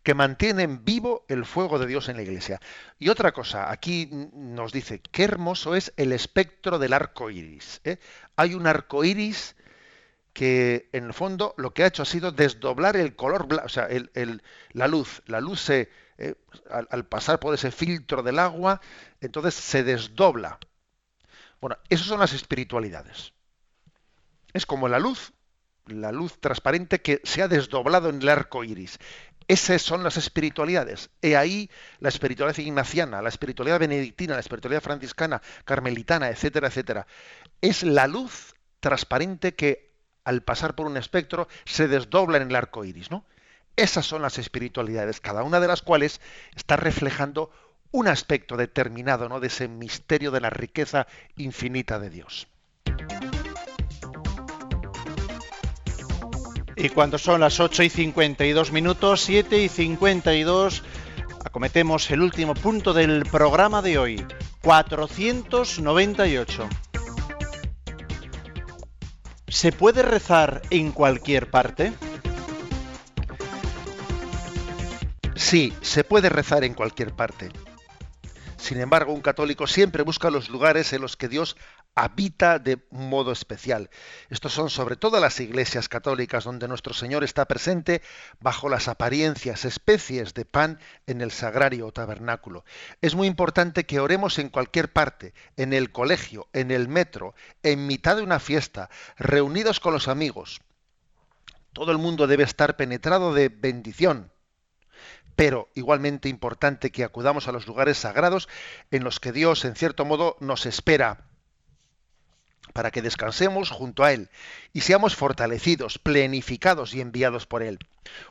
que mantienen vivo el fuego de Dios en la iglesia. Y otra cosa, aquí nos dice, qué hermoso es el espectro del arco iris. ¿eh? Hay un arco iris que en el fondo lo que ha hecho ha sido desdoblar el color, o sea, la luz. La luz se, eh, al, pasar por ese filtro del agua, entonces se desdobla. Bueno, esas son las espiritualidades. Es como la luz, la luz transparente que se ha desdoblado en el arco iris. Esas son las espiritualidades. He ahí la espiritualidad ignaciana, la espiritualidad benedictina, la espiritualidad franciscana, carmelitana, etcétera, etcétera. Es la luz transparente que al pasar por un espectro se desdobla en el arco iris, ¿no? Esas son las espiritualidades, cada una de las cuales está reflejando un aspecto determinado, ¿no? De ese misterio de la riqueza infinita de Dios. Y cuando son las 8 y 52 minutos, 7 y 52, acometemos el último punto del programa de hoy, 498. ¿Se puede rezar en cualquier parte? Sí, se puede rezar en cualquier parte. Sin embargo, un católico siempre busca los lugares en los que Dios habita de modo especial. Estos son sobre todo las iglesias católicas donde nuestro Señor está presente bajo las apariencias, especies de pan en el sagrario o tabernáculo. Es muy importante que oremos en cualquier parte, en el colegio, en el metro, en mitad de una fiesta, reunidos con los amigos. Todo el mundo debe estar penetrado de bendición pero igualmente importante que acudamos a los lugares sagrados en los que Dios, en cierto modo, nos espera para que descansemos junto a Él y seamos fortalecidos, plenificados y enviados por Él.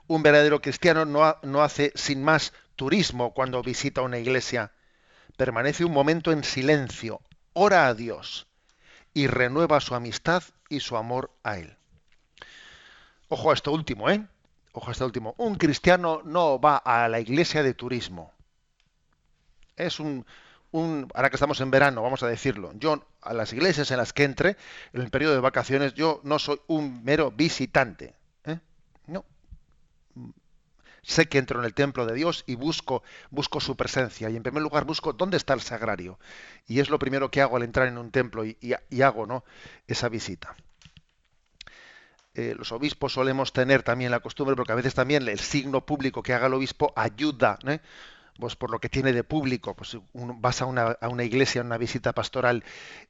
Un verdadero cristiano no, no, hace sin más turismo cuando visita una iglesia. Permanece un momento en silencio, ora a Dios y renueva su amistad y su amor a Él. Ojo a esto último, ¿eh? Ojo a esto último. Un cristiano no va a la iglesia de turismo. Es un, ahora que estamos en verano, vamos a decirlo, yo a las iglesias en las que entre, en el periodo de vacaciones, yo no soy un mero visitante. ¿eh? No. Sé que entro en el templo de Dios y busco, busco su presencia. Y en primer lugar busco dónde está el sagrario. Y es lo primero que hago al entrar en un templo y, hago ¿no? esa visita. Eh, los obispos solemos tener también la costumbre, porque a veces también el signo público que haga el obispo ayuda. ¿eh? Pues por lo que tiene de público, pues vas a una, iglesia, a una visita pastoral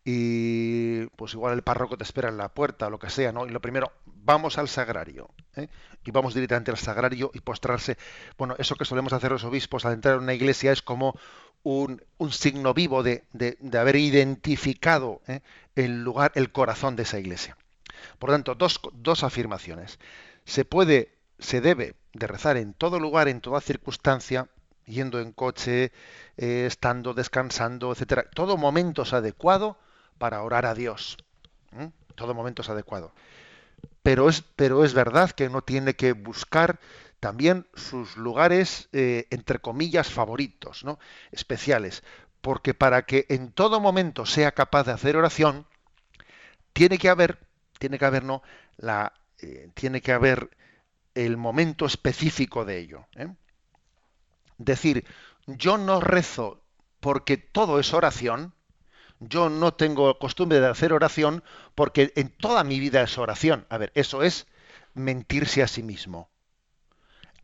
y pues igual el párroco te espera en la puerta o lo que sea, ¿no? Y lo primero, vamos al sagrario, ¿eh? y vamos directamente al sagrario y postrarse. Bueno, eso que solemos hacer los obispos al entrar en una iglesia es como un, un signo vivo de, haber identificado ¿eh? el lugar, el corazón de esa iglesia. Por lo tanto, dos afirmaciones. Se puede, se debe de rezar en todo lugar, en toda circunstancia, yendo en coche, eh, estando, descansando, etcétera. Todo momento es adecuado para orar a Dios. Todo momento es adecuado. Pero es, pero es verdad que uno tiene que buscar también sus lugares, eh, entre comillas, favoritos, ¿no? especiales. Porque para que en todo momento sea capaz de hacer oración, tiene que haber, tiene que haber, ¿no? La, eh, tiene que haber el momento específico de ello. Decir, yo no rezo porque todo es oración, yo no tengo costumbre de hacer oración porque en toda mi vida es oración. A ver, eso es mentirse a sí mismo.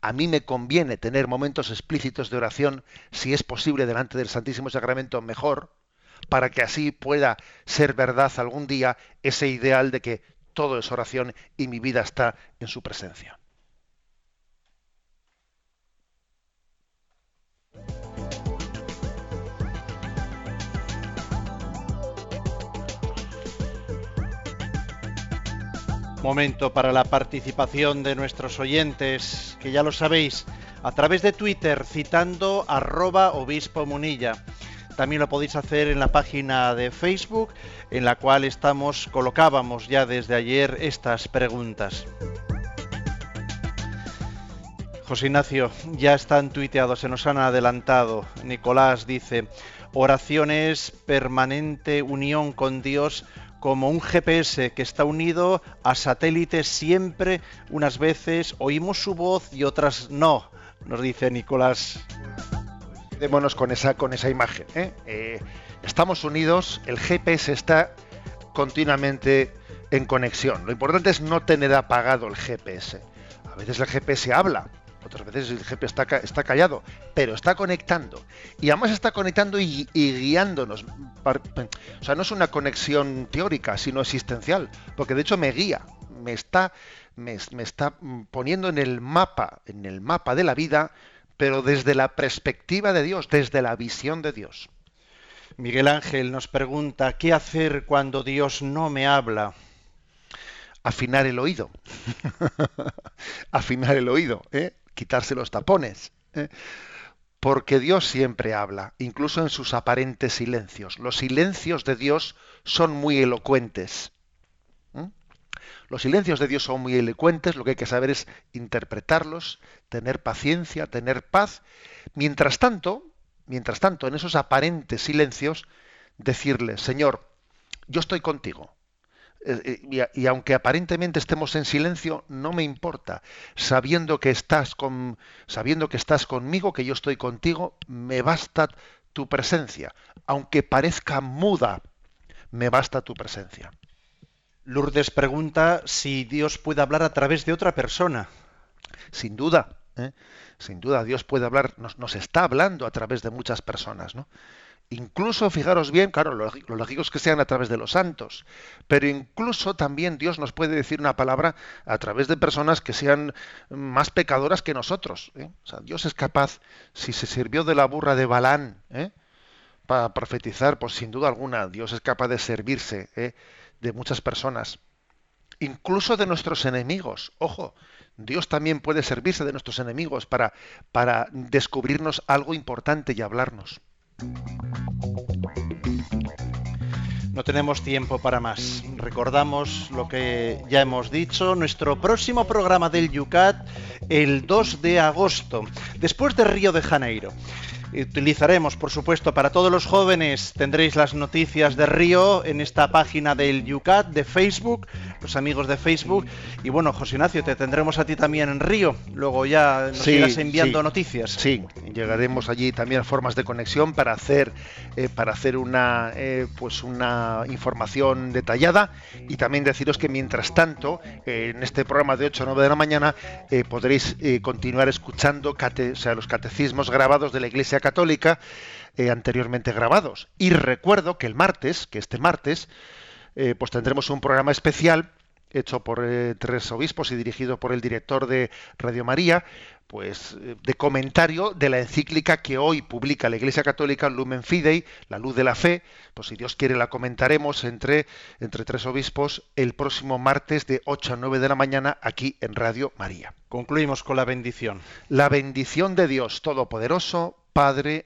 A mí me conviene tener momentos explícitos de oración, si es posible, delante del Santísimo Sacramento, mejor, para que así pueda ser verdad algún día ese ideal de que todo es oración y mi vida está en su presencia. Momento para la participación de nuestros oyentes, que ya lo sabéis, a través de Twitter citando arroba obispo munilla. También lo podéis hacer en la página de Facebook, en la cual estamos, colocábamos ya desde ayer estas preguntas. José Ignacio, ya están tuiteados, se nos han adelantado. Nicolás dice, oraciones, permanente unión con Dios como un GPS que está unido a satélites siempre, unas veces oímos su voz y otras no, nos dice Nicolás. Quedémonos con esa, con esa imagen. ¿eh? Eh, estamos unidos, el GPS está continuamente en conexión. Lo importante es no tener apagado el GPS. A veces el GPS habla, otras veces el GPS está, está callado, pero está conectando. Y además está conectando y, guiándonos. O sea, no es una conexión teórica, sino existencial, porque de hecho me guía, me está, me, está poniendo en el mapa, en el mapa de la vida, pero desde la perspectiva de Dios, desde la visión de Dios. Miguel Ángel nos pregunta, ¿qué hacer cuando Dios no me habla? Afinar el oído. Afinar el oído. ¿eh? Quitarse los tapones. ¿eh? Porque Dios siempre habla, incluso en sus aparentes silencios. Los silencios de Dios son muy elocuentes. Los silencios de Dios son muy elocuentes, lo que hay que saber es interpretarlos, tener paciencia, tener paz. Mientras tanto, mientras tanto, en esos aparentes silencios, decirle, Señor, yo estoy contigo. Eh, y, aunque aparentemente estemos en silencio, no me importa. Sabiendo que estás con, sabiendo que estás conmigo, que yo estoy contigo, me basta tu presencia. Aunque parezca muda, me basta tu presencia. Lourdes pregunta si Dios puede hablar a través de otra persona. Sin duda, ¿eh? sin duda Dios puede hablar, nos, nos, está hablando a través de muchas personas, ¿no? Incluso, fijaros bien, claro, lo, lógico es que sean a través de los santos, pero incluso también Dios nos puede decir una palabra a través de personas que sean más pecadoras que nosotros. ¿eh? O sea, Dios es capaz, si se sirvió de la burra de Balán ¿eh? para profetizar, pues sin duda alguna, Dios es capaz de servirse ¿eh? de muchas personas, incluso de nuestros enemigos. Ojo, Dios también puede servirse de nuestros enemigos para, para descubrirnos algo importante y hablarnos. No tenemos tiempo para más. Recordamos lo que ya hemos dicho, nuestro próximo programa del Yucat el 2 de agosto, después de Río de Janeiro utilizaremos, por supuesto, para todos los jóvenes. Tendréis las noticias de Río en esta página del Yucat de Facebook, los amigos de Facebook. Y bueno, José Ignacio, te tendremos a ti también en Río. Luego ya nos irás enviando noticias. Sí, llegaremos allí también a formas de conexión para hacer, eh, para hacer una, eh, pues una información detallada. Y también deciros que mientras tanto, eh, en este programa de 8 a 9 de la mañana, podréis continuar escuchando o sea, los catecismos grabados de la Iglesia Católica anteriormente grabados. Y recuerdo que el martes, que este martes, eh, pues tendremos un programa especial hecho por eh, tres obispos y dirigido por el director de Radio María, pues de comentario de la encíclica que hoy publica la Iglesia Católica Lumen Fidei, la luz de la fe, pues si Dios quiere la comentaremos entre, entre tres obispos el próximo martes de 8 a 9 de la mañana aquí en Radio María. Concluimos con la bendición. La bendición de Dios Todopoderoso, Padre,